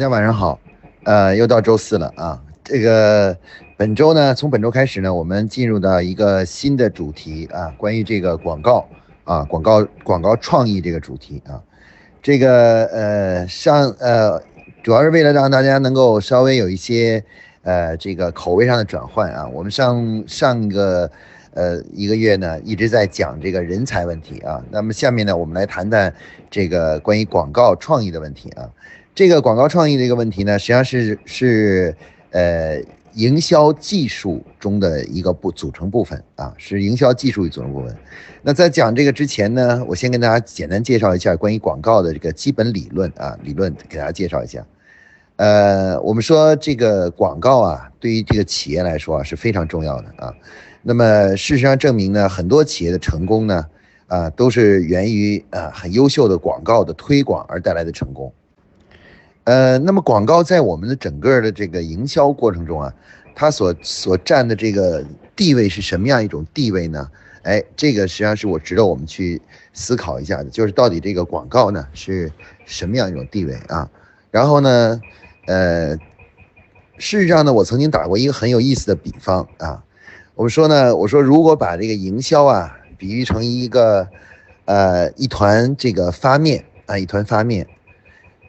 大家晚上好，呃，又到周四了啊。这个本周呢，从本周开始呢，我们进入到一个新的主题啊，关于这个广告啊，广告广告创意这个主题啊。这个呃上呃，主要是为了让大家能够稍微有一些呃这个口味上的转换啊。我们上上个呃一个月呢一直在讲这个人才问题啊，那么下面呢，我们来谈谈这个关于广告创意的问题啊。这个广告创意的一个问题呢，实际上是是呃营销技术中的一个部组成部分啊，是营销技术与组成部分。那在讲这个之前呢，我先跟大家简单介绍一下关于广告的这个基本理论啊，理论给大家介绍一下。呃，我们说这个广告啊，对于这个企业来说啊是非常重要的啊。那么事实上证明呢，很多企业的成功呢，啊都是源于啊很优秀的广告的推广而带来的成功。呃，那么广告在我们的整个的这个营销过程中啊，它所所占的这个地位是什么样一种地位呢？哎，这个实际上是我值得我们去思考一下的，就是到底这个广告呢是什么样一种地位啊？然后呢，呃，事实上呢，我曾经打过一个很有意思的比方啊，我们说呢，我说如果把这个营销啊比喻成一个呃一团这个发面啊，一团发面。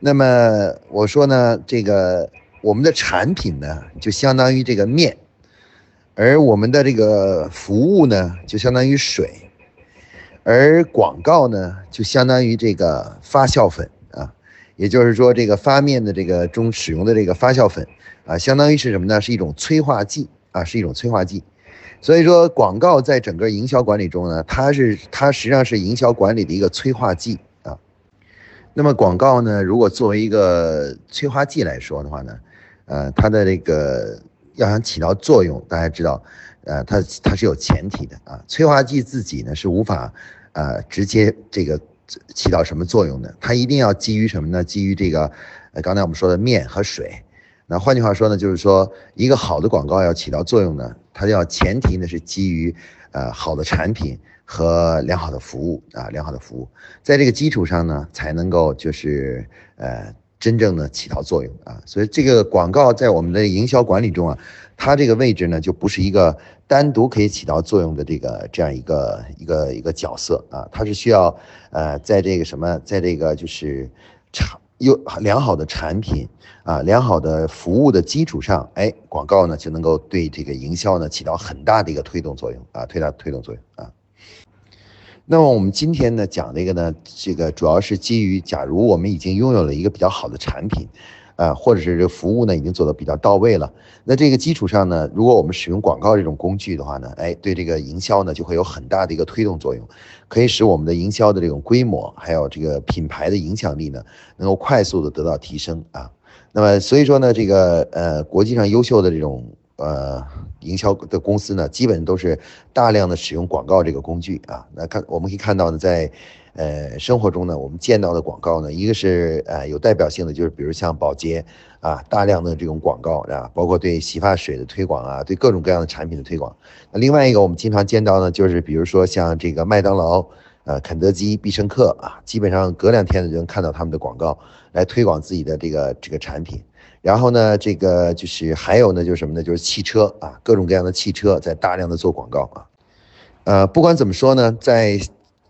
那么我说呢，这个我们的产品呢，就相当于这个面，而我们的这个服务呢，就相当于水，而广告呢，就相当于这个发酵粉啊，也就是说，这个发面的这个中使用的这个发酵粉啊，相当于是什么呢？是一种催化剂啊，是一种催化剂。所以说，广告在整个营销管理中呢，它是它实际上是营销管理的一个催化剂。那么广告呢？如果作为一个催化剂来说的话呢，呃，它的这个要想起到作用，大家知道，呃，它它是有前提的啊。催化剂自己呢是无法，呃，直接这个起到什么作用的，它一定要基于什么呢？基于这个，呃，刚才我们说的面和水。那换句话说呢，就是说一个好的广告要起到作用呢，它要前提呢是基于，呃，好的产品。和良好的服务啊，良好的服务，在这个基础上呢，才能够就是呃真正的起到作用啊。所以这个广告在我们的营销管理中啊，它这个位置呢就不是一个单独可以起到作用的这个这样一个一个一个角色啊，它是需要呃在这个什么，在这个就是产有良好的产品啊，良好的服务的基础上，哎，广告呢就能够对这个营销呢起到很大的一个推动作用啊，推大推动作用啊。那么我们今天呢讲这个呢，这个主要是基于，假如我们已经拥有了一个比较好的产品，啊，或者是这服务呢已经做的比较到位了，那这个基础上呢，如果我们使用广告这种工具的话呢，哎，对这个营销呢就会有很大的一个推动作用，可以使我们的营销的这种规模，还有这个品牌的影响力呢，能够快速的得到提升啊。那么所以说呢，这个呃国际上优秀的这种。呃，营销的公司呢，基本都是大量的使用广告这个工具啊。那看我们可以看到呢，在呃生活中呢，我们见到的广告呢，一个是呃有代表性的，就是比如像宝洁啊，大量的这种广告啊，包括对洗发水的推广啊，对各种各样的产品的推广。那另外一个我们经常见到呢，就是比如说像这个麦当劳、呃肯德基、必胜客啊，基本上隔两天就能看到他们的广告来推广自己的这个这个产品。然后呢，这个就是还有呢，就是什么呢？就是汽车啊，各种各样的汽车在大量的做广告啊。呃，不管怎么说呢，在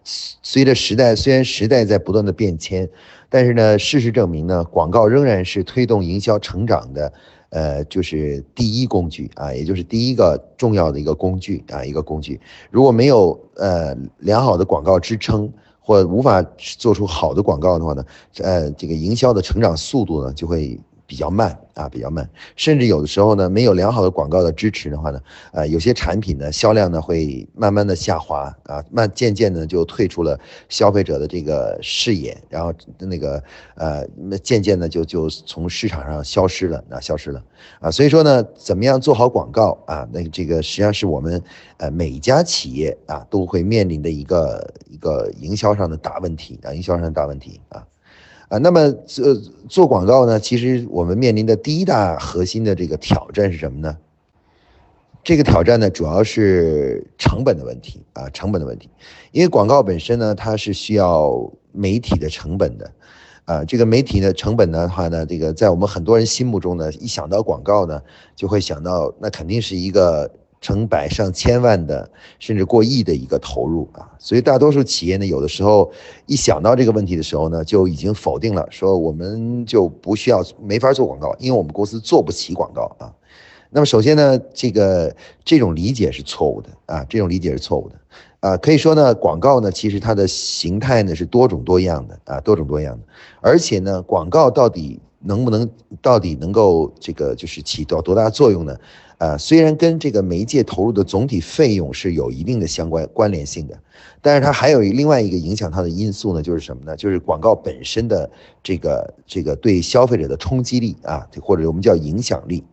随着时代，虽然时代在不断的变迁，但是呢，事实证明呢，广告仍然是推动营销成长的，呃，就是第一工具啊，也就是第一个重要的一个工具啊，一个工具。如果没有呃良好的广告支撑，或无法做出好的广告的话呢，呃，这个营销的成长速度呢就会。比较慢啊，比较慢，甚至有的时候呢，没有良好的广告的支持的话呢，呃，有些产品呢销量呢会慢慢的下滑啊，慢渐渐的就退出了消费者的这个视野，然后那个呃，那渐渐的就就从市场上消失了，啊，消失了啊，所以说呢，怎么样做好广告啊？那这个实际上是我们呃每一家企业啊都会面临的一个一个营销上的大问题啊，营销上的大问题啊。啊，那么做做广告呢？其实我们面临的第一大核心的这个挑战是什么呢？这个挑战呢，主要是成本的问题啊，成本的问题。因为广告本身呢，它是需要媒体的成本的，啊，这个媒体的成本的话呢，这个在我们很多人心目中呢，一想到广告呢，就会想到那肯定是一个。成百上千万的，甚至过亿的一个投入啊，所以大多数企业呢，有的时候一想到这个问题的时候呢，就已经否定了，说我们就不需要，没法做广告，因为我们公司做不起广告啊。那么首先呢，这个这种理解是错误的啊，这种理解是错误的啊。可以说呢，广告呢，其实它的形态呢是多种多样的啊，多种多样的，而且呢，广告到底能不能，到底能够这个就是起到多大作用呢？呃，虽然跟这个媒介投入的总体费用是有一定的相关关联性的，但是它还有另外一个影响它的因素呢，就是什么呢？就是广告本身的这个这个对消费者的冲击力啊，或者我们叫影响力。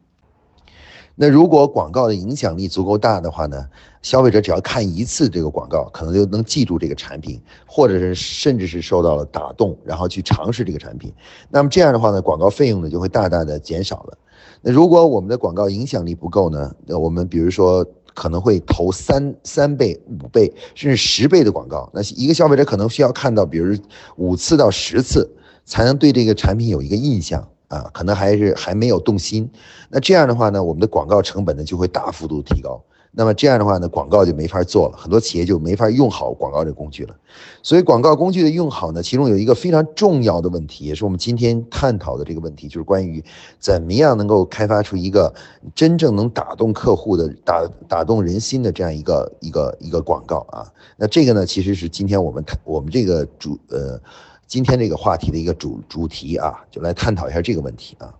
那如果广告的影响力足够大的话呢，消费者只要看一次这个广告，可能就能记住这个产品，或者是甚至是受到了打动，然后去尝试这个产品。那么这样的话呢，广告费用呢就会大大的减少了。那如果我们的广告影响力不够呢？那我们比如说可能会投三三倍、五倍甚至十倍的广告。那一个消费者可能需要看到，比如五次到十次，才能对这个产品有一个印象啊，可能还是还没有动心。那这样的话呢，我们的广告成本呢就会大幅度提高。那么这样的话呢，广告就没法做了，很多企业就没法用好广告这工具了。所以广告工具的用好呢，其中有一个非常重要的问题，也是我们今天探讨的这个问题，就是关于怎么样能够开发出一个真正能打动客户的、打打动人心的这样一个一个一个广告啊。那这个呢，其实是今天我们谈我们这个主呃今天这个话题的一个主主题啊，就来探讨一下这个问题啊。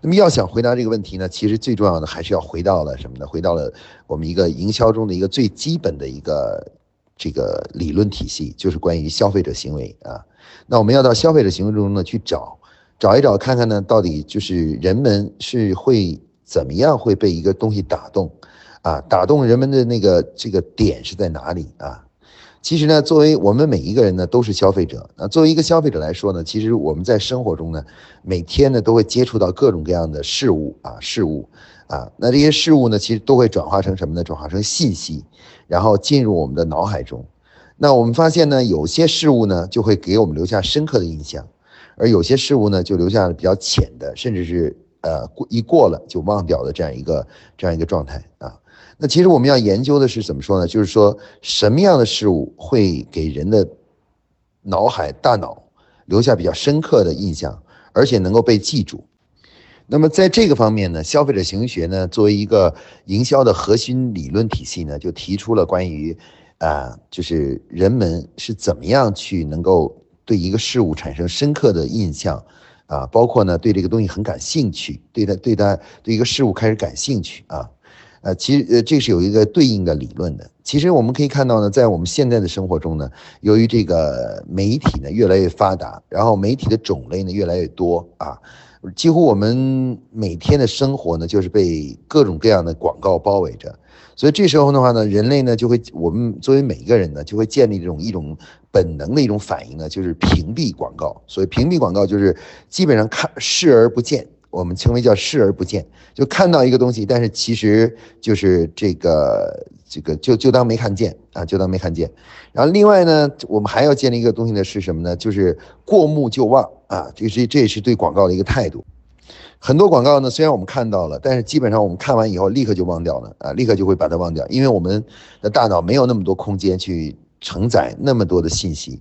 那么要想回答这个问题呢，其实最重要的还是要回到了什么呢？回到了我们一个营销中的一个最基本的一个这个理论体系，就是关于消费者行为啊。那我们要到消费者行为中呢去找，找一找看看呢，到底就是人们是会怎么样会被一个东西打动啊？打动人们的那个这个点是在哪里啊？其实呢，作为我们每一个人呢，都是消费者。那作为一个消费者来说呢，其实我们在生活中呢，每天呢都会接触到各种各样的事物啊，事物啊。那这些事物呢，其实都会转化成什么呢？转化成信息，然后进入我们的脑海中。那我们发现呢，有些事物呢，就会给我们留下深刻的印象，而有些事物呢，就留下了比较浅的，甚至是呃过一过了就忘掉的这样一个这样一个状态啊。那其实我们要研究的是怎么说呢？就是说什么样的事物会给人的脑海、大脑留下比较深刻的印象，而且能够被记住。那么在这个方面呢，消费者行为学呢作为一个营销的核心理论体系呢，就提出了关于啊，就是人们是怎么样去能够对一个事物产生深刻的印象啊，包括呢对这个东西很感兴趣，对它、对它、对一个事物开始感兴趣啊。呃，其实呃，这是有一个对应的理论的。其实我们可以看到呢，在我们现在的生活中呢，由于这个媒体呢越来越发达，然后媒体的种类呢越来越多啊，几乎我们每天的生活呢就是被各种各样的广告包围着。所以这时候的话呢，人类呢就会，我们作为每一个人呢，就会建立这种一种本能的一种反应呢，就是屏蔽广告。所以屏蔽广告就是基本上看视而不见。我们称为叫视而不见，就看到一个东西，但是其实就是这个这个就就当没看见啊，就当没看见。然后另外呢，我们还要建立一个东西呢，是什么呢？就是过目就忘啊，这是这也是对广告的一个态度。很多广告呢，虽然我们看到了，但是基本上我们看完以后立刻就忘掉了啊，立刻就会把它忘掉，因为我们的大脑没有那么多空间去承载那么多的信息。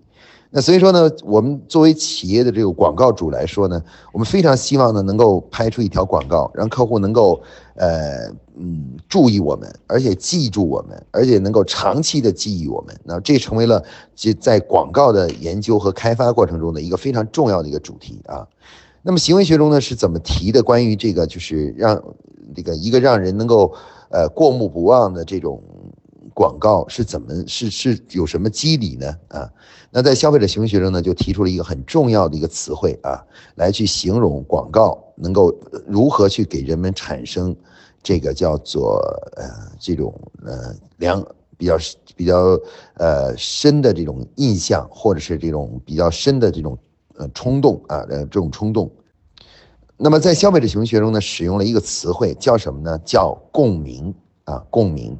那所以说呢，我们作为企业的这个广告主来说呢，我们非常希望呢能够拍出一条广告，让客户能够呃嗯注意我们，而且记住我们，而且能够长期的记忆我们。那这成为了这在广告的研究和开发过程中的一个非常重要的一个主题啊。那么行为学中呢是怎么提的？关于这个就是让这个一个让人能够呃过目不忘的这种。广告是怎么是是有什么机理呢？啊，那在消费者行为学中呢，就提出了一个很重要的一个词汇啊，来去形容广告能够如何去给人们产生这个叫做呃这种呃良比较比较呃深的这种印象，或者是这种比较深的这种呃冲动啊呃这种冲动。那么在消费者行为学中呢，使用了一个词汇叫什么呢？叫共鸣啊共鸣。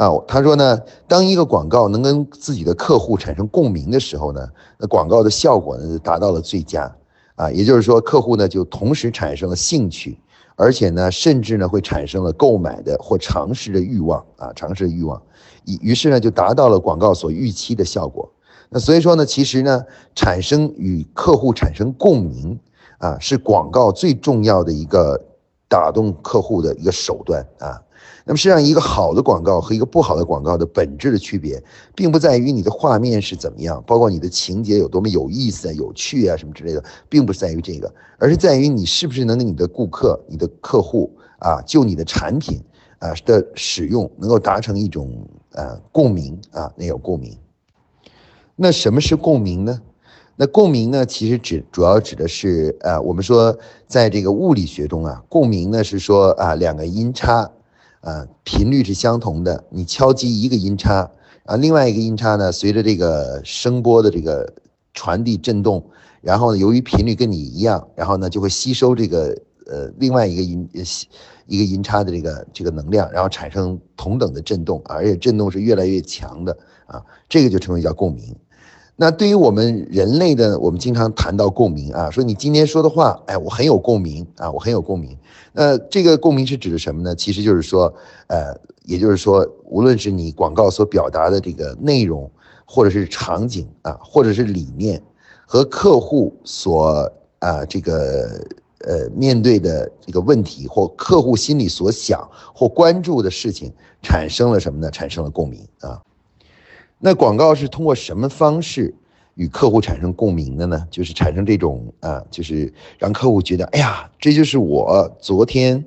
啊，他说呢，当一个广告能跟自己的客户产生共鸣的时候呢，那广告的效果呢就达到了最佳。啊，也就是说，客户呢就同时产生了兴趣，而且呢，甚至呢会产生了购买的或尝试的欲望啊，尝试的欲望，于于是呢就达到了广告所预期的效果。那所以说呢，其实呢，产生与客户产生共鸣啊，是广告最重要的一个打动客户的一个手段啊。那么实际上，一个好的广告和一个不好的广告的本质的区别，并不在于你的画面是怎么样，包括你的情节有多么有意思啊、有趣啊什么之类的，并不是在于这个，而是在于你是不是能跟你的顾客、你的客户啊，就你的产品啊的使用，能够达成一种呃共鸣啊，那有共鸣。那什么是共鸣呢？那共鸣呢，其实指主要指的是呃，我们说在这个物理学中啊，共鸣呢是说啊两个音差。啊，频率是相同的。你敲击一个音叉，啊，另外一个音叉呢，随着这个声波的这个传递震动，然后呢，由于频率跟你一样，然后呢，就会吸收这个呃另外一个音一个音叉的这个这个能量，然后产生同等的震动，而且震动是越来越强的啊，这个就称为叫共鸣。那对于我们人类的，我们经常谈到共鸣啊，说你今天说的话，哎，我很有共鸣啊，我很有共鸣。那这个共鸣是指的什么呢？其实就是说，呃，也就是说，无论是你广告所表达的这个内容，或者是场景啊，或者是理念，和客户所啊这个呃面对的这个问题，或客户心里所想或关注的事情，产生了什么呢？产生了共鸣啊。那广告是通过什么方式与客户产生共鸣的呢？就是产生这种啊，就是让客户觉得，哎呀，这就是我昨天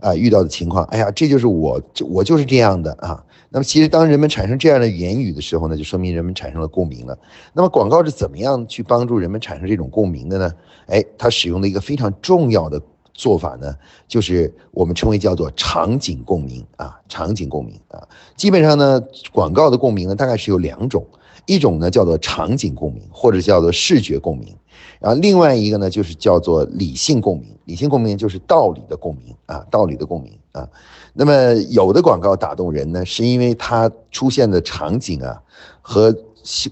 啊遇到的情况，哎呀，这就是我，我就是这样的啊。那么其实当人们产生这样的言语的时候呢，就说明人们产生了共鸣了。那么广告是怎么样去帮助人们产生这种共鸣的呢？哎，它使用了一个非常重要的。做法呢，就是我们称为叫做场景共鸣啊，场景共鸣啊，基本上呢，广告的共鸣呢，大概是有两种，一种呢叫做场景共鸣，或者叫做视觉共鸣，然后另外一个呢就是叫做理性共鸣，理性共鸣就是道理的共鸣啊，道理的共鸣啊。那么有的广告打动人呢，是因为它出现的场景啊，和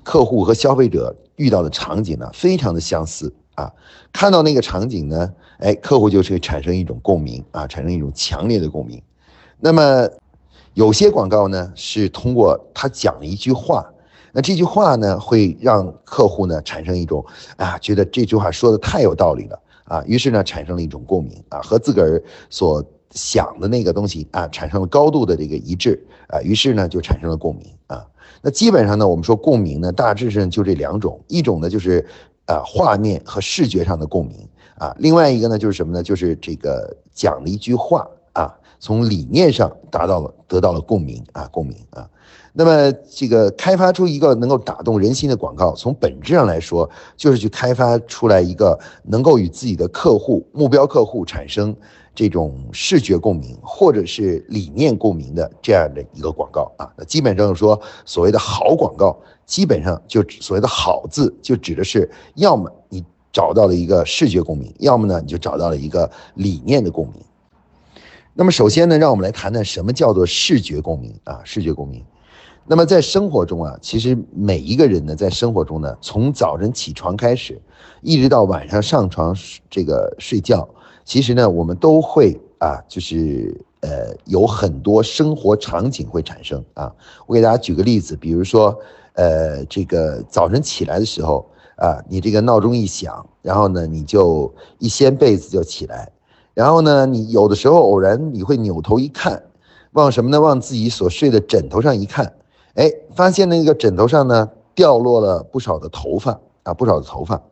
客户和消费者遇到的场景呢，非常的相似啊，看到那个场景呢。哎，客户就是产生一种共鸣啊，产生一种强烈的共鸣。那么，有些广告呢是通过他讲了一句话，那这句话呢会让客户呢产生一种啊，觉得这句话说的太有道理了啊，于是呢产生了一种共鸣啊，和自个儿所想的那个东西啊产生了高度的这个一致啊，于是呢就产生了共鸣啊。那基本上呢，我们说共鸣呢，大致上就这两种，一种呢就是啊画面和视觉上的共鸣。啊，另外一个呢，就是什么呢？就是这个讲了一句话啊，从理念上达到了得到了共鸣啊，共鸣啊。那么这个开发出一个能够打动人心的广告，从本质上来说，就是去开发出来一个能够与自己的客户、目标客户产生这种视觉共鸣或者是理念共鸣的这样的一个广告啊。那基本上说，所谓的好广告，基本上就所谓的好字，就指的是要么你。找到了一个视觉共鸣，要么呢你就找到了一个理念的共鸣。那么首先呢，让我们来谈谈什么叫做视觉共鸣啊？视觉共鸣。那么在生活中啊，其实每一个人呢，在生活中呢，从早晨起床开始，一直到晚上上床这个睡觉，其实呢，我们都会啊，就是呃，有很多生活场景会产生啊。我给大家举个例子，比如说呃，这个早晨起来的时候。啊，你这个闹钟一响，然后呢，你就一掀被子就起来，然后呢，你有的时候偶然你会扭头一看，往什么呢？往自己所睡的枕头上一看，哎，发现那个枕头上呢掉落了不少的头发啊，不少的头发。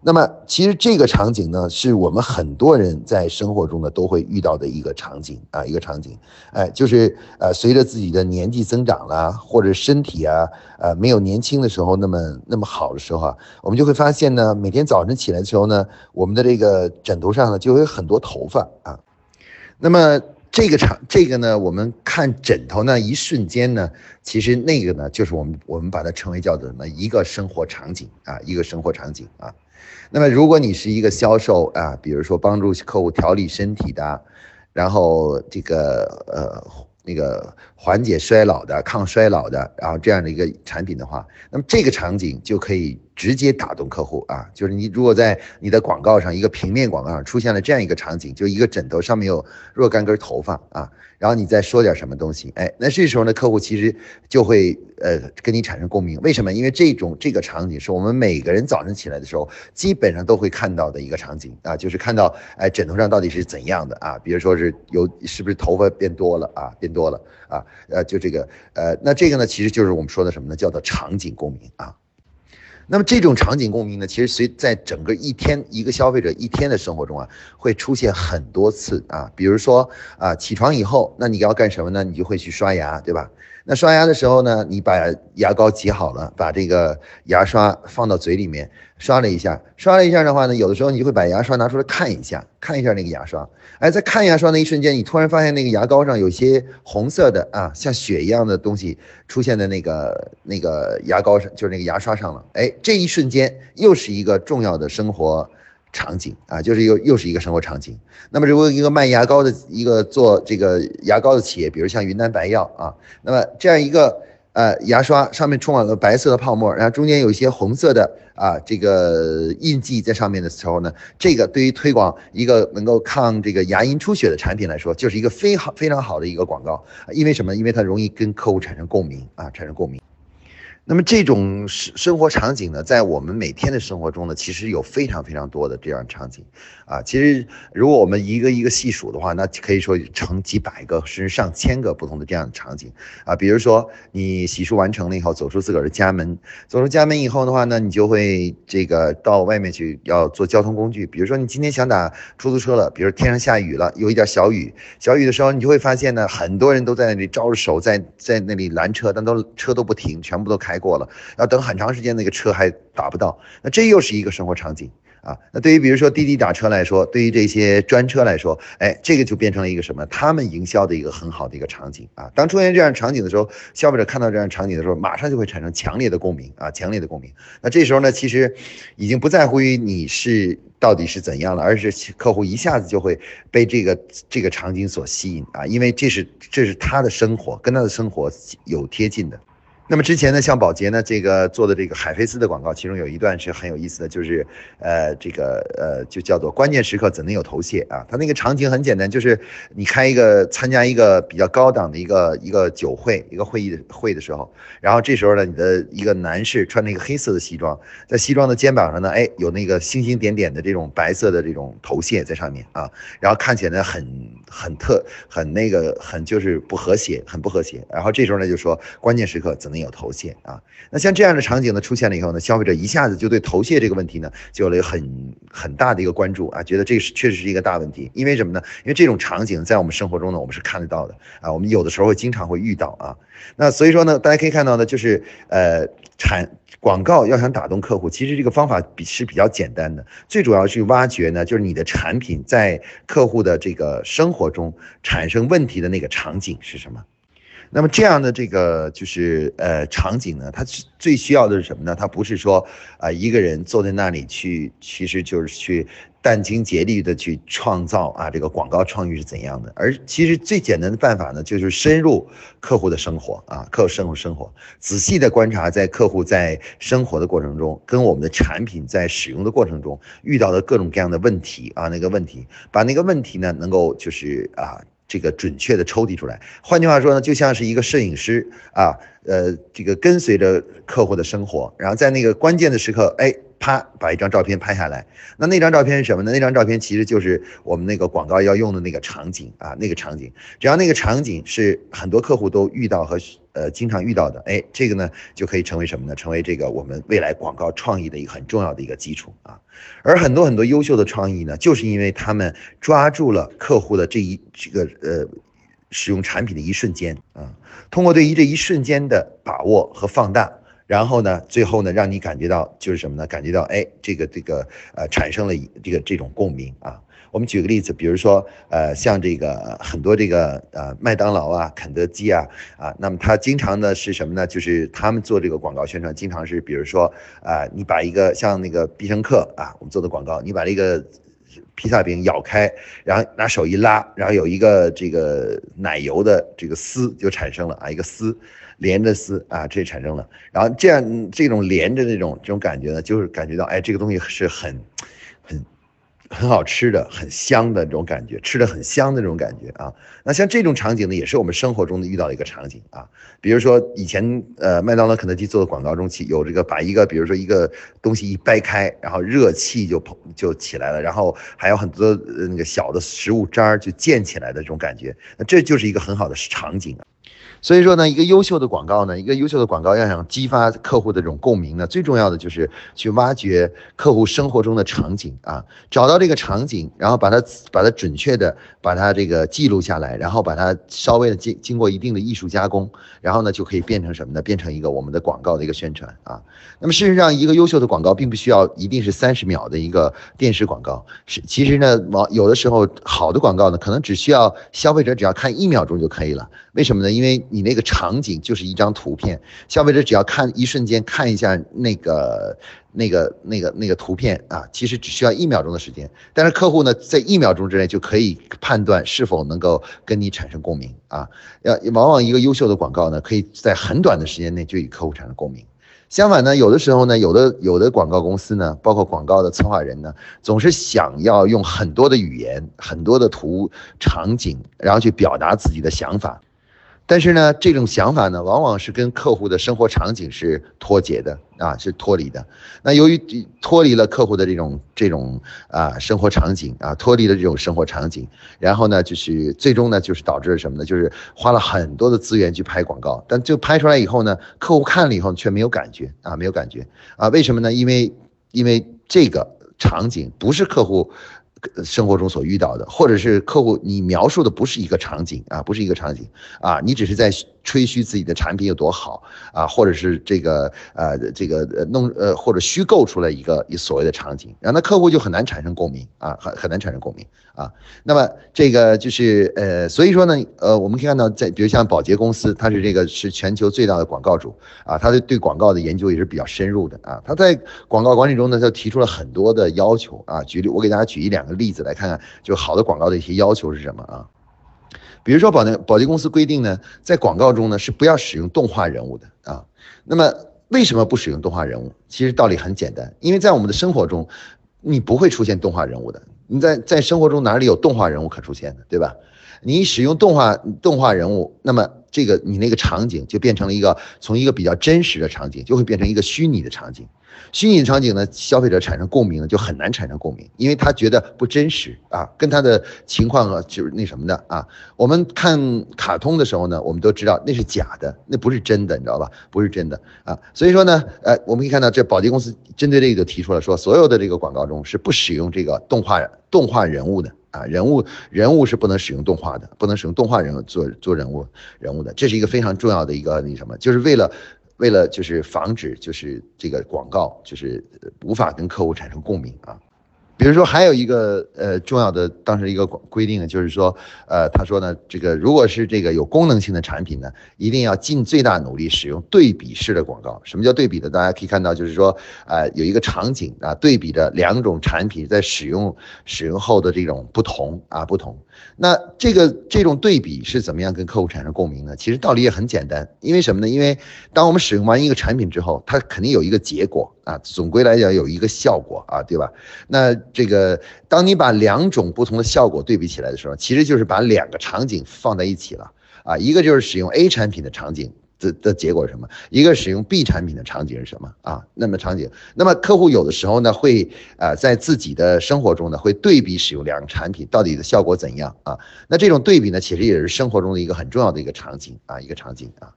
那么，其实这个场景呢，是我们很多人在生活中呢都会遇到的一个场景啊，一个场景，哎，就是呃，随着自己的年纪增长啦，或者身体啊，呃，没有年轻的时候那么那么好的时候啊，我们就会发现呢，每天早晨起来的时候呢，我们的这个枕头上呢就会有很多头发啊。那么这个场，这个呢，我们看枕头呢，一瞬间呢，其实那个呢，就是我们我们把它称为叫做什么一个生活场景啊，一个生活场景啊。那么，如果你是一个销售啊，比如说帮助客户调理身体的，然后这个呃那个缓解衰老的、抗衰老的，然后这样的一个产品的话，那么这个场景就可以直接打动客户啊。就是你如果在你的广告上一个平面广告上出现了这样一个场景，就一个枕头上面有若干根头发啊。然后你再说点什么东西，哎，那这时候呢，客户其实就会呃跟你产生共鸣。为什么？因为这种这个场景是我们每个人早晨起来的时候基本上都会看到的一个场景啊，就是看到哎枕头上到底是怎样的啊？比如说是有是不是头发变多了啊？变多了啊？呃，就这个呃，那这个呢，其实就是我们说的什么呢？叫做场景共鸣啊。那么这种场景共鸣呢，其实随在整个一天一个消费者一天的生活中啊，会出现很多次啊。比如说啊，起床以后，那你要干什么呢？你就会去刷牙，对吧？那刷牙的时候呢，你把牙膏挤好了，把这个牙刷放到嘴里面刷了一下，刷了一下的话呢，有的时候你就会把牙刷拿出来看一下，看一下那个牙刷。哎，在看牙刷那一瞬间，你突然发现那个牙膏上有些红色的啊，像血一样的东西出现在那个那个牙膏上，就是那个牙刷上了。哎，这一瞬间又是一个重要的生活。场景啊，就是又又是一个生活场景。那么，如果一个卖牙膏的一个做这个牙膏的企业，比如像云南白药啊，那么这样一个呃牙刷上面充满了白色的泡沫，然后中间有一些红色的啊这个印记在上面的时候呢，这个对于推广一个能够抗这个牙龈出血的产品来说，就是一个非常非常好的一个广告。因为什么？因为它容易跟客户产生共鸣啊，产生共鸣。那么这种生生活场景呢，在我们每天的生活中呢，其实有非常非常多的这样场景，啊，其实如果我们一个一个细数的话，那可以说成几百个甚至上千个不同的这样的场景，啊，比如说你洗漱完成了以后，走出自个儿的家门，走出家门以后的话呢，你就会这个到外面去要坐交通工具，比如说你今天想打出租车了，比如天上下雨了，有一点小雨，小雨的时候，你就会发现呢，很多人都在那里招着手在在那里拦车，但都车都不停，全部都开。过了，要等很长时间，那个车还打不到，那这又是一个生活场景啊。那对于比如说滴滴打车来说，对于这些专车来说，哎，这个就变成了一个什么？他们营销的一个很好的一个场景啊。当出现这样场景的时候，消费者看到这样场景的时候，马上就会产生强烈的共鸣啊，强烈的共鸣。那这时候呢，其实已经不在乎于你是到底是怎样了，而是客户一下子就会被这个这个场景所吸引啊，因为这是这是他的生活，跟他的生活有贴近的。那么之前呢，像宝洁呢，这个做的这个海飞丝的广告，其中有一段是很有意思的，就是呃，这个呃，就叫做关键时刻怎能有头屑啊？它那个场景很简单，就是你开一个参加一个比较高档的一个一个酒会，一个会议的会的时候，然后这时候呢，你的一个男士穿那个黑色的西装，在西装的肩膀上呢，哎，有那个星星点点的这种白色的这种头屑在上面啊，然后看起来很很特，很那个很就是不和谐，很不和谐。然后这时候呢，就说关键时刻怎能。有头屑啊，那像这样的场景呢出现了以后呢，消费者一下子就对头屑这个问题呢，就有了很很大的一个关注啊，觉得这是确实是一个大问题。因为什么呢？因为这种场景在我们生活中呢，我们是看得到的啊，我们有的时候会经常会遇到啊。那所以说呢，大家可以看到呢，就是呃，产广告要想打动客户，其实这个方法比是比较简单的，最主要去挖掘呢，就是你的产品在客户的这个生活中产生问题的那个场景是什么。那么这样的这个就是呃场景呢，它最需要的是什么呢？它不是说啊一个人坐在那里去，其实就是去殚精竭虑的去创造啊这个广告创意是怎样的？而其实最简单的办法呢，就是深入客户的生活啊，客户生活生活，仔细的观察在客户在生活的过程中，跟我们的产品在使用的过程中遇到的各种各样的问题啊，那个问题，把那个问题呢能够就是啊。这个准确的抽离出来，换句话说呢，就像是一个摄影师啊，呃，这个跟随着客户的生活，然后在那个关键的时刻，哎，啪，把一张照片拍下来。那那张照片是什么呢？那张照片其实就是我们那个广告要用的那个场景啊，那个场景，只要那个场景是很多客户都遇到和。呃，经常遇到的，哎，这个呢就可以成为什么呢？成为这个我们未来广告创意的一个很重要的一个基础啊。而很多很多优秀的创意呢，就是因为他们抓住了客户的这一这个呃使用产品的一瞬间啊，通过对于这一瞬间的把握和放大，然后呢，最后呢，让你感觉到就是什么呢？感觉到哎，这个这个呃产生了这个这种共鸣啊。我们举个例子，比如说，呃，像这个很多这个呃麦当劳啊、肯德基啊，啊，那么它经常呢是什么呢？就是他们做这个广告宣传，经常是比如说，啊，你把一个像那个必胜客啊，我们做的广告，你把这个。披萨饼咬开，然后拿手一拉，然后有一个这个奶油的这个丝就产生了啊，一个丝连着丝啊，这产生了，然后这样这种连着那种这种感觉呢，就是感觉到哎，这个东西是很。很好吃的，很香的那种感觉，吃的很香的那种感觉啊。那像这种场景呢，也是我们生活中的遇到的一个场景啊。比如说以前呃麦当劳、肯德基做的广告中，起有这个把一个比如说一个东西一掰开，然后热气就膨就起来了，然后还有很多那个小的食物渣就溅起来的这种感觉，那这就是一个很好的场景啊。所以说呢，一个优秀的广告呢，一个优秀的广告要想激发客户的这种共鸣呢，最重要的就是去挖掘客户生活中的场景啊，找到这个场景，然后把它把它准确的把它这个记录下来，然后把它稍微的经经过一定的艺术加工，然后呢就可以变成什么呢？变成一个我们的广告的一个宣传啊。那么事实上，一个优秀的广告并不需要一定是三十秒的一个电视广告，是其实呢，往有的时候好的广告呢，可能只需要消费者只要看一秒钟就可以了。为什么呢？因为你那个场景就是一张图片，消费者只要看一瞬间看一下那个那个那个那个图片啊，其实只需要一秒钟的时间。但是客户呢，在一秒钟之内就可以判断是否能够跟你产生共鸣啊。要往往一个优秀的广告呢，可以在很短的时间内就与客户产生共鸣。相反呢，有的时候呢，有的有的广告公司呢，包括广告的策划人呢，总是想要用很多的语言、很多的图场景，然后去表达自己的想法。但是呢，这种想法呢，往往是跟客户的生活场景是脱节的啊，是脱离的。那由于脱离了客户的这种这种啊生活场景啊，脱离了这种生活场景，然后呢，就是最终呢，就是导致了什么呢？就是花了很多的资源去拍广告，但就拍出来以后呢，客户看了以后却没有感觉啊，没有感觉啊？为什么呢？因为因为这个场景不是客户。生活中所遇到的，或者是客户你描述的不是一个场景啊，不是一个场景啊，你只是在吹嘘自己的产品有多好啊，或者是这个呃这个呃弄呃或者虚构出来一个一所谓的场景，然后那客户就很难产生共鸣啊，很很难产生共鸣啊。那么这个就是呃，所以说呢，呃，我们可以看到，在比如像宝洁公司，它是这个是全球最大的广告主啊，它的对广告的研究也是比较深入的啊，它在广告管理中呢，就提出了很多的要求啊。举例，我给大家举一两个。例子来看看，就好的广告的一些要求是什么啊？比如说，宝洁宝洁公司规定呢，在广告中呢是不要使用动画人物的啊。那么为什么不使用动画人物？其实道理很简单，因为在我们的生活中，你不会出现动画人物的。你在在生活中哪里有动画人物可出现的，对吧？你使用动画动画人物，那么这个你那个场景就变成了一个从一个比较真实的场景，就会变成一个虚拟的场景。虚拟场景呢，消费者产生共鸣呢就很难产生共鸣，因为他觉得不真实啊，跟他的情况啊就是那什么的啊。我们看卡通的时候呢，我们都知道那是假的，那不是真的，你知道吧？不是真的啊。所以说呢，呃，我们可以看到这宝洁公司针对这个提出了说，所有的这个广告中是不使用这个动画动画人物的啊，人物人物是不能使用动画的，不能使用动画人物做做人物人物的，这是一个非常重要的一个那什么，就是为了。为了就是防止就是这个广告就是无法跟客户产生共鸣啊。比如说，还有一个呃重要的当时一个规定呢，就是说，呃，他说呢，这个如果是这个有功能性的产品呢，一定要尽最大努力使用对比式的广告。什么叫对比的？大家可以看到，就是说，呃，有一个场景啊，对比着两种产品在使用使用后的这种不同啊不同。那这个这种对比是怎么样跟客户产生共鸣呢？其实道理也很简单，因为什么呢？因为当我们使用完一个产品之后，它肯定有一个结果。啊，总归来讲有一个效果啊，对吧？那这个，当你把两种不同的效果对比起来的时候，其实就是把两个场景放在一起了啊。一个就是使用 A 产品的场景的的结果是什么？一个使用 B 产品的场景是什么啊？那么场景，那么客户有的时候呢会啊在自己的生活中呢会对比使用两个产品到底的效果怎样啊？那这种对比呢，其实也是生活中的一个很重要的一个场景啊，一个场景啊。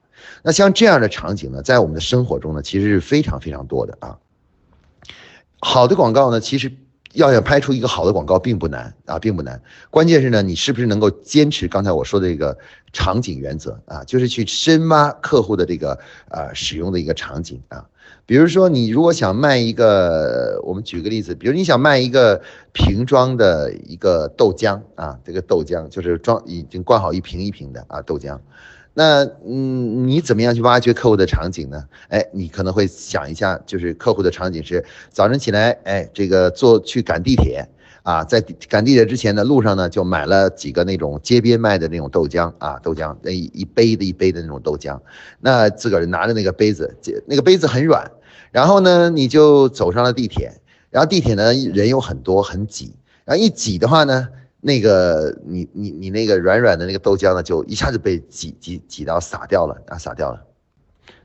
那像这样的场景呢，在我们的生活中呢，其实是非常非常多的啊。好的广告呢，其实要想拍出一个好的广告并不难啊，并不难。关键是呢，你是不是能够坚持刚才我说的这个场景原则啊，就是去深挖客户的这个呃使用的一个场景啊。比如说，你如果想卖一个，我们举个例子，比如你想卖一个瓶装的一个豆浆啊，这个豆浆就是装已经灌好一瓶一瓶的啊豆浆。那嗯，你怎么样去挖掘客户的场景呢？哎，你可能会想一下，就是客户的场景是早晨起来，哎，这个坐去赶地铁啊，在赶地铁之前呢，路上呢就买了几个那种街边卖的那种豆浆啊，豆浆那一杯的一杯的那种豆浆，那自个儿拿着那个杯子，那个杯子很软，然后呢你就走上了地铁，然后地铁呢人有很多很挤，然后一挤的话呢，那个你你你那个软软的那个豆浆呢就一下子被挤挤挤到洒掉了啊洒掉了。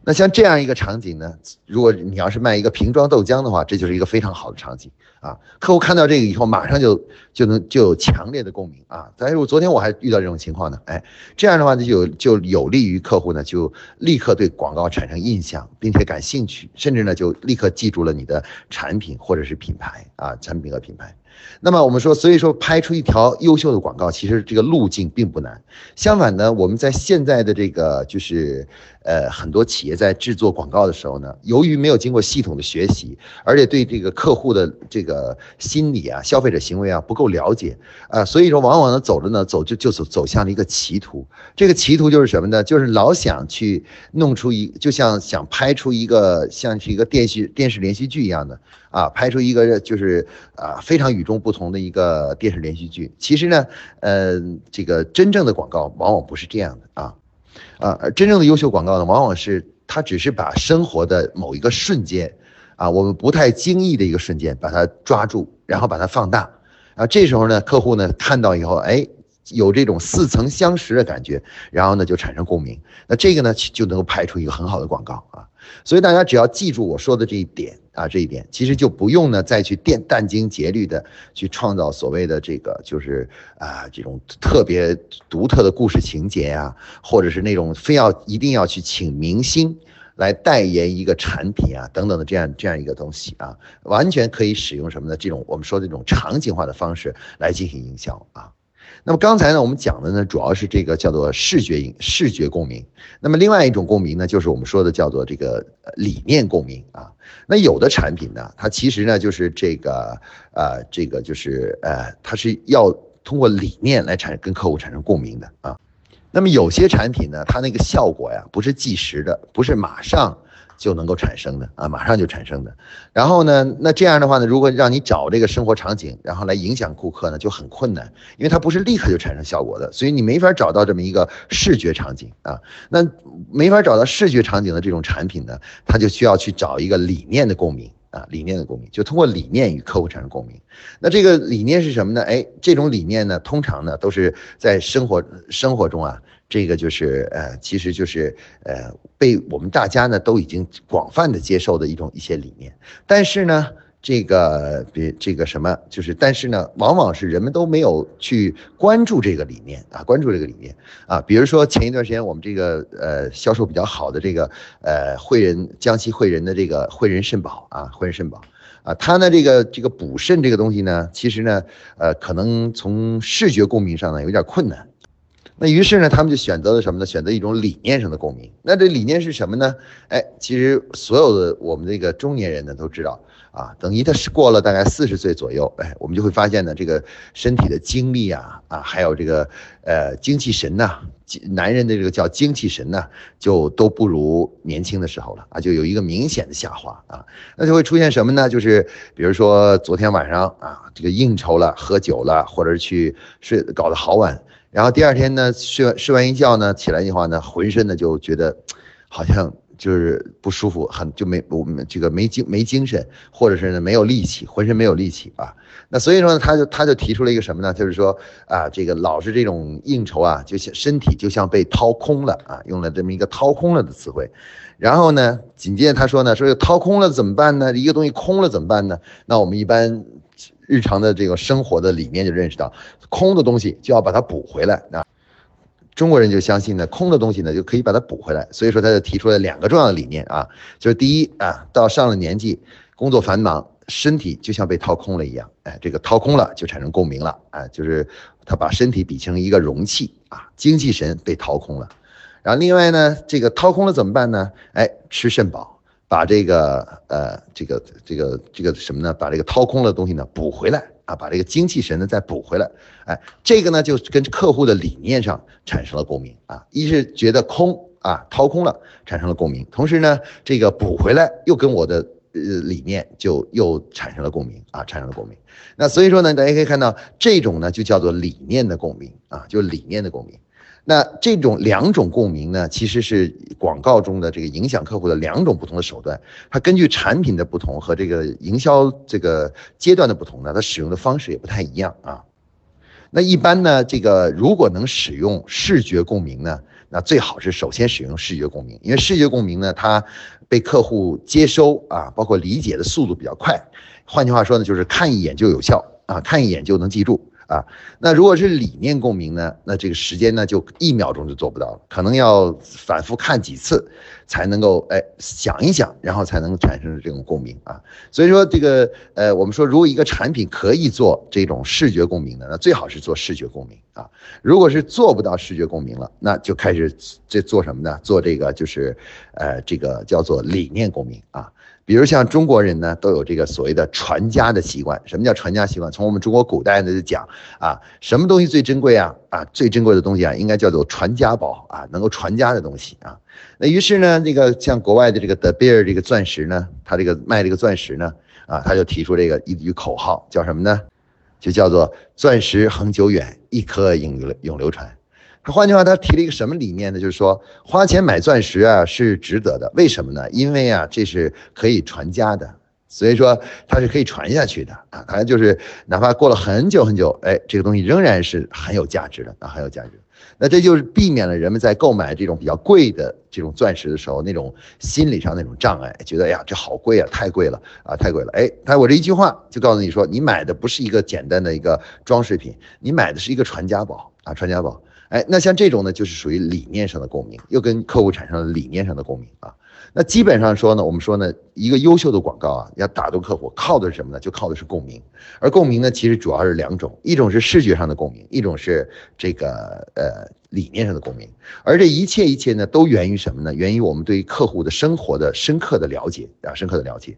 那像这样一个场景呢，如果你要是卖一个瓶装豆浆的话，这就是一个非常好的场景啊。客户看到这个以后，马上就就能就有强烈的共鸣啊。但是我昨天我还遇到这种情况呢，哎，这样的话就有就有利于客户呢，就立刻对广告产生印象，并且感兴趣，甚至呢就立刻记住了你的产品或者是品牌啊，产品和品牌。那么我们说，所以说拍出一条优秀的广告，其实这个路径并不难。相反呢，我们在现在的这个就是，呃，很多企业在制作广告的时候呢，由于没有经过系统的学习，而且对这个客户的这个心理啊、消费者行为啊不够了解啊，所以说往往呢走着呢走就就走走向了一个歧途。这个歧途就是什么呢？就是老想去弄出一，就像想拍出一个像是一个电视电视连续剧一样的。啊，拍出一个就是啊非常与众不同的一个电视连续剧。其实呢，呃，这个真正的广告往往不是这样的啊，啊，而真正的优秀广告呢，往往是它只是把生活的某一个瞬间，啊，我们不太经意的一个瞬间，把它抓住，然后把它放大，啊，这时候呢，客户呢看到以后，哎。有这种似曾相识的感觉，然后呢就产生共鸣，那这个呢就能够拍出一个很好的广告啊。所以大家只要记住我说的这一点啊，这一点其实就不用呢再去电殚精竭虑的去创造所谓的这个就是啊这种特别独特的故事情节呀，或者是那种非要一定要去请明星来代言一个产品啊等等的这样这样一个东西啊，完全可以使用什么呢？这种我们说的这种场景化的方式来进行营销啊。那么刚才呢，我们讲的呢，主要是这个叫做视觉影视觉共鸣。那么另外一种共鸣呢，就是我们说的叫做这个理念共鸣啊。那有的产品呢，它其实呢就是这个呃，这个就是呃，它是要通过理念来产跟客户产生共鸣的啊。那么有些产品呢，它那个效果呀，不是即时的，不是马上。就能够产生的啊，马上就产生的。然后呢，那这样的话呢，如果让你找这个生活场景，然后来影响顾客呢，就很困难，因为它不是立刻就产生效果的，所以你没法找到这么一个视觉场景啊。那没法找到视觉场景的这种产品呢，它就需要去找一个理念的共鸣啊，理念的共鸣，就通过理念与客户产生共鸣。那这个理念是什么呢？哎，这种理念呢，通常呢都是在生活生活中啊。这个就是呃，其实就是呃，被我们大家呢都已经广泛的接受的一种一些理念。但是呢，这个别这个什么，就是但是呢，往往是人们都没有去关注这个理念啊，关注这个理念啊。比如说前一段时间我们这个呃销售比较好的这个呃汇仁江西汇仁的这个汇仁肾宝啊，汇仁肾宝啊，它呢这个这个补肾这个东西呢，其实呢呃可能从视觉共鸣上呢有点困难。那于是呢，他们就选择了什么呢？选择一种理念上的共鸣。那这理念是什么呢？哎，其实所有的我们这个中年人呢都知道啊，等于他是过了大概四十岁左右，哎，我们就会发现呢，这个身体的精力啊啊，还有这个呃精气神呐，男人的这个叫精气神呐，就都不如年轻的时候了啊，就有一个明显的下滑啊。那就会出现什么呢？就是比如说昨天晚上啊，这个应酬了、喝酒了，或者是去睡搞得好晚。然后第二天呢，睡完睡完一觉呢，起来的话呢，浑身呢就觉得，好像就是不舒服，很就没我们这个没精没精神，或者是呢没有力气，浑身没有力气啊。那所以说呢，他就他就提出了一个什么呢？就是说啊，这个老是这种应酬啊，就像身体就像被掏空了啊，用了这么一个掏空了的词汇。然后呢，紧接着他说呢，说掏空了怎么办呢？一个东西空了怎么办呢？那我们一般。日常的这个生活的理念就认识到，空的东西就要把它补回来啊。中国人就相信呢，空的东西呢就可以把它补回来。所以说他就提出了两个重要的理念啊，就是第一啊，到上了年纪，工作繁忙，身体就像被掏空了一样，哎，这个掏空了就产生共鸣了，哎，就是他把身体比成一个容器啊，精气神被掏空了。然后另外呢，这个掏空了怎么办呢？哎，吃肾宝。把这个呃，这个这个这个什么呢？把这个掏空的东西呢补回来啊，把这个精气神呢再补回来。哎，这个呢就跟客户的理念上产生了共鸣啊。一是觉得空啊，掏空了，产生了共鸣。同时呢，这个补回来又跟我的呃理念就又产生了共鸣啊，产生了共鸣。那所以说呢，大家可以看到这种呢就叫做理念的共鸣啊，就理念的共鸣。那这种两种共鸣呢，其实是广告中的这个影响客户的两种不同的手段。它根据产品的不同和这个营销这个阶段的不同呢，它使用的方式也不太一样啊。那一般呢，这个如果能使用视觉共鸣呢，那最好是首先使用视觉共鸣，因为视觉共鸣呢，它被客户接收啊，包括理解的速度比较快。换句话说呢，就是看一眼就有效啊，看一眼就能记住。啊，那如果是理念共鸣呢？那这个时间呢，就一秒钟就做不到了，可能要反复看几次，才能够哎想一想，然后才能产生这种共鸣啊。所以说这个呃，我们说如果一个产品可以做这种视觉共鸣的，那最好是做视觉共鸣啊。如果是做不到视觉共鸣了，那就开始这做什么呢？做这个就是呃这个叫做理念共鸣啊。比如像中国人呢，都有这个所谓的传家的习惯。什么叫传家习惯？从我们中国古代呢就讲啊，什么东西最珍贵啊？啊，最珍贵的东西啊，应该叫做传家宝啊，能够传家的东西啊。那于是呢，这个像国外的这个 De Beer 这个钻石呢，他这个卖这个钻石呢，啊，他就提出这个一句口号，叫什么呢？就叫做钻石恒久远，一颗永永流传。换句话，他提了一个什么理念呢？就是说，花钱买钻石啊是值得的。为什么呢？因为啊，这是可以传家的，所以说它是可以传下去的啊。反正就是哪怕过了很久很久，哎，这个东西仍然是很有价值的啊，很有价值。那这就是避免了人们在购买这种比较贵的这种钻石的时候，那种心理上那种障碍，觉得呀，这好贵啊，太贵了啊，太贵了。哎，他我这一句话就告诉你说，你买的不是一个简单的一个装饰品，你买的是一个传家宝啊，传家宝。哎，那像这种呢，就是属于理念上的共鸣，又跟客户产生了理念上的共鸣啊。那基本上说呢，我们说呢，一个优秀的广告啊，要打动客户，靠的是什么呢？就靠的是共鸣。而共鸣呢，其实主要是两种，一种是视觉上的共鸣，一种是这个呃理念上的共鸣。而这一切一切呢，都源于什么呢？源于我们对客户的生活的深刻的了解啊，深刻的了解。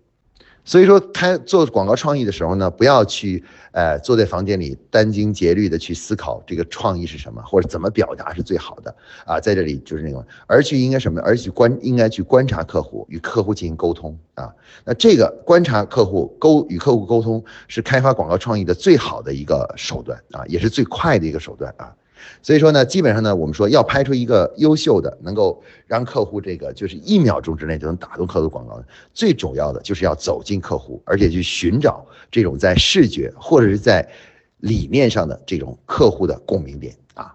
所以说，开做广告创意的时候呢，不要去，呃，坐在房间里殚精竭虑的去思考这个创意是什么，或者怎么表达是最好的啊，在这里就是那个，而去应该什么？而去观应该去观察客户，与客户进行沟通啊。那这个观察客户沟与客户沟通，是开发广告创意的最好的一个手段啊，也是最快的一个手段啊。所以说呢，基本上呢，我们说要拍出一个优秀的，能够让客户这个就是一秒钟之内就能打动客户的广告，最主要的就是要走进客户，而且去寻找这种在视觉或者是在理念上的这种客户的共鸣点啊。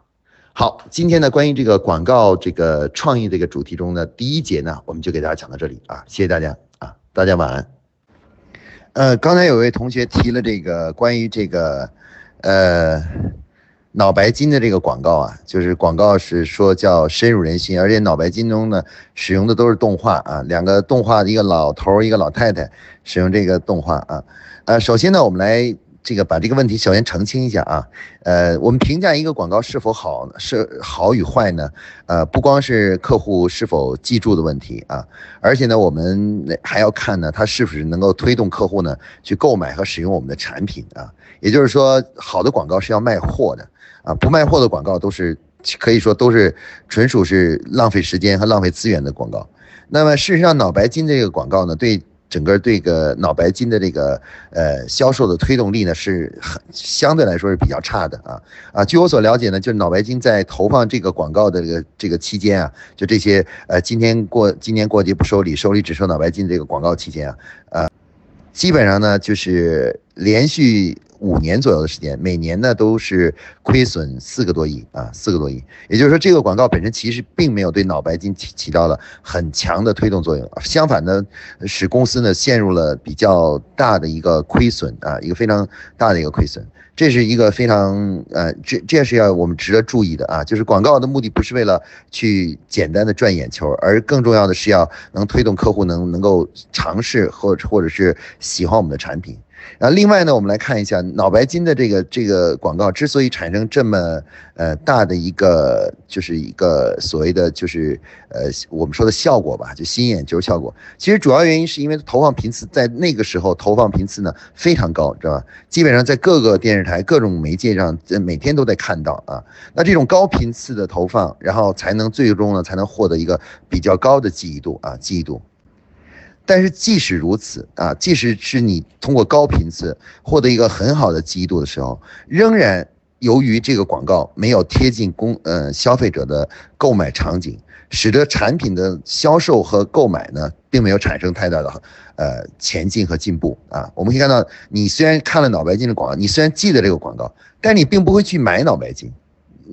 好，今天呢，关于这个广告这个创意这个主题中的第一节呢，我们就给大家讲到这里啊，谢谢大家啊，大家晚安。呃，刚才有位同学提了这个关于这个，呃。脑白金的这个广告啊，就是广告是说叫深入人心，而且脑白金中呢使用的都是动画啊，两个动画的一个老头一个老太太使用这个动画啊，呃，首先呢，我们来这个把这个问题首先澄清一下啊，呃，我们评价一个广告是否好是好与坏呢？呃，不光是客户是否记住的问题啊，而且呢，我们还要看呢，它是不是能够推动客户呢去购买和使用我们的产品啊，也就是说，好的广告是要卖货的。啊，不卖货的广告都是可以说都是纯属是浪费时间和浪费资源的广告。那么事实上，脑白金这个广告呢，对整个这个脑白金的这个呃销售的推动力呢，是很相对来说是比较差的啊啊。据我所了解呢，就是脑白金在投放这个广告的这个这个期间啊，就这些呃今天过今年过节不收礼，收礼只收脑白金这个广告期间啊，呃，基本上呢就是连续。五年左右的时间，每年呢都是亏损四个多亿啊，四个多亿。也就是说，这个广告本身其实并没有对脑白金起起到了很强的推动作用，相反呢，使公司呢陷入了比较大的一个亏损啊，一个非常大的一个亏损。这是一个非常呃，这这是要我们值得注意的啊，就是广告的目的不是为了去简单的赚眼球，而更重要的是要能推动客户能能够尝试或或者是喜欢我们的产品。啊，另外呢，我们来看一下脑白金的这个这个广告之所以产生这么呃大的一个，就是一个所谓的就是呃我们说的效果吧，就吸引眼球效果。其实主要原因是因为投放频次在那个时候投放频次呢非常高，知道吧？基本上在各个电视台、各种媒介上，每天都在看到啊。那这种高频次的投放，然后才能最终呢才能获得一个比较高的记忆度啊，记忆度。但是即使如此啊，即使是你通过高频次获得一个很好的记忆度的时候，仍然由于这个广告没有贴近公呃消费者的购买场景，使得产品的销售和购买呢，并没有产生太大的呃前进和进步啊。我们可以看到，你虽然看了脑白金的广告，你虽然记得这个广告，但你并不会去买脑白金，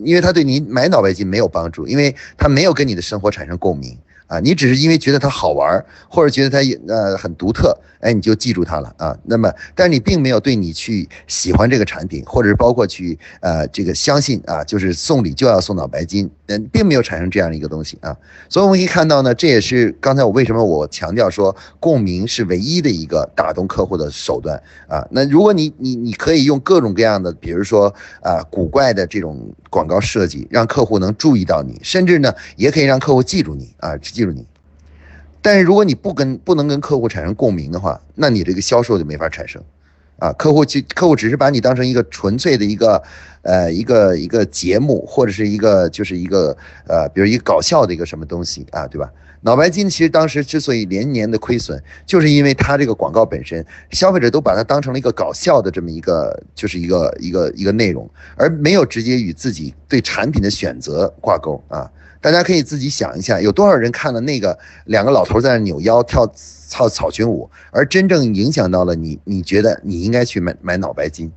因为它对你买脑白金没有帮助，因为它没有跟你的生活产生共鸣。啊，你只是因为觉得它好玩，或者觉得它呃很独特，哎，你就记住它了啊。那么，但是你并没有对你去喜欢这个产品，或者是包括去呃这个相信啊，就是送礼就要送脑白金，嗯，并没有产生这样的一个东西啊。所以我们可以看到呢，这也是刚才我为什么我强调说共鸣是唯一的一个打动客户的手段啊。那如果你你你可以用各种各样的，比如说啊古怪的这种广告设计，让客户能注意到你，甚至呢也可以让客户记住你啊。记住你，但是如果你不跟不能跟客户产生共鸣的话，那你这个销售就没法产生，啊，客户就客户只是把你当成一个纯粹的一个，呃，一个一个节目或者是一个就是一个呃，比如一个搞笑的一个什么东西啊，对吧？脑白金其实当时之所以连年的亏损，就是因为它这个广告本身，消费者都把它当成了一个搞笑的这么一个就是一个一个一个内容，而没有直接与自己对产品的选择挂钩啊。大家可以自己想一下，有多少人看了那个两个老头在那扭腰跳跳草裙舞，而真正影响到了你？你觉得你应该去买买脑白金？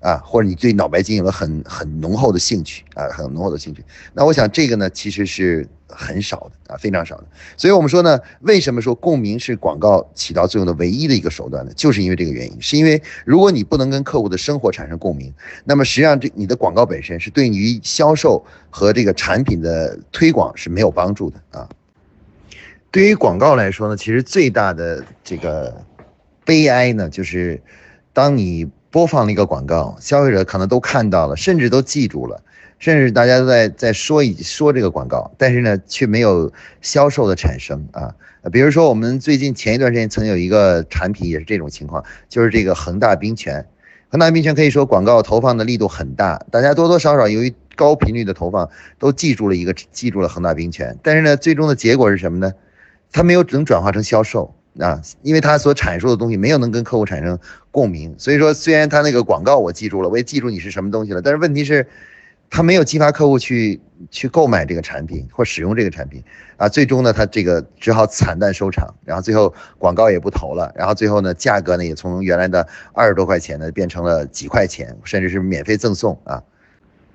啊，或者你对脑白金有了很很浓厚的兴趣啊，很浓厚的兴趣。那我想这个呢，其实是很少的啊，非常少的。所以我们说呢，为什么说共鸣是广告起到作用的唯一的一个手段呢？就是因为这个原因，是因为如果你不能跟客户的生活产生共鸣，那么实际上这你的广告本身是对于销售和这个产品的推广是没有帮助的啊。对于广告来说呢，其实最大的这个悲哀呢，就是当你。播放了一个广告，消费者可能都看到了，甚至都记住了，甚至大家都在在说一说这个广告，但是呢，却没有销售的产生啊。比如说，我们最近前一段时间曾有一个产品也是这种情况，就是这个恒大冰泉。恒大冰泉可以说广告投放的力度很大，大家多多少少由于高频率的投放，都记住了一个记住了恒大冰泉。但是呢，最终的结果是什么呢？它没有能转化成销售。啊，因为它所阐述的东西没有能跟客户产生共鸣，所以说虽然他那个广告我记住了，我也记住你是什么东西了，但是问题是，他没有激发客户去去购买这个产品或使用这个产品啊，最终呢，他这个只好惨淡收场，然后最后广告也不投了，然后最后呢，价格呢也从原来的二十多块钱呢变成了几块钱，甚至是免费赠送啊。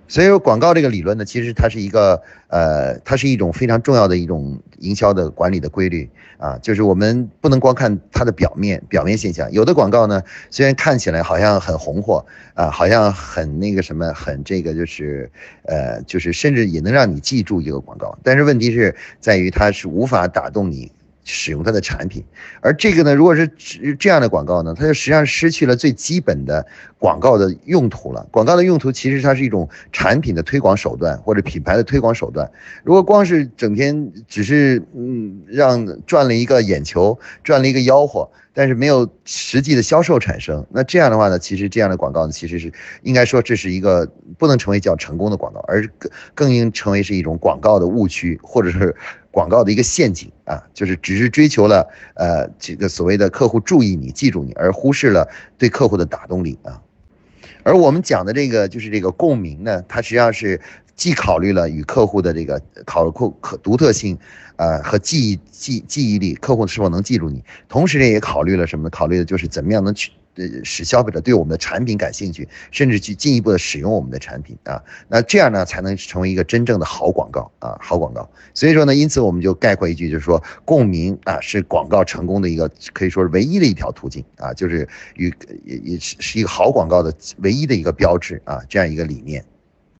所以说广告这个理论呢，其实它是一个呃，它是一种非常重要的一种营销的管理的规律啊，就是我们不能光看它的表面表面现象。有的广告呢，虽然看起来好像很红火啊，好像很那个什么，很这个就是呃，就是甚至也能让你记住一个广告，但是问题是在于它是无法打动你。使用它的产品，而这个呢，如果是这样的广告呢，它就实际上失去了最基本的广告的用途了。广告的用途其实它是一种产品的推广手段或者品牌的推广手段。如果光是整天只是嗯让赚了一个眼球，赚了一个吆喝，但是没有实际的销售产生，那这样的话呢，其实这样的广告呢，其实是应该说这是一个不能成为叫成功的广告，而更更应成为是一种广告的误区或者是。广告的一个陷阱啊，就是只是追求了呃这个所谓的客户注意你、记住你，而忽视了对客户的打动力啊。而我们讲的这个就是这个共鸣呢，它实际上是既考虑了与客户的这个考客可独特性，呃和记忆记记忆力，客户是否能记住你，同时呢也考虑了什么？考虑的就是怎么样能去。呃，使消费者对我们的产品感兴趣，甚至去进一步的使用我们的产品啊，那这样呢才能成为一个真正的好广告啊，好广告。所以说呢，因此我们就概括一句，就是说共鸣啊是广告成功的一个可以说是唯一的一条途径啊，就是与也也是是一个好广告的唯一的一个标志啊，这样一个理念。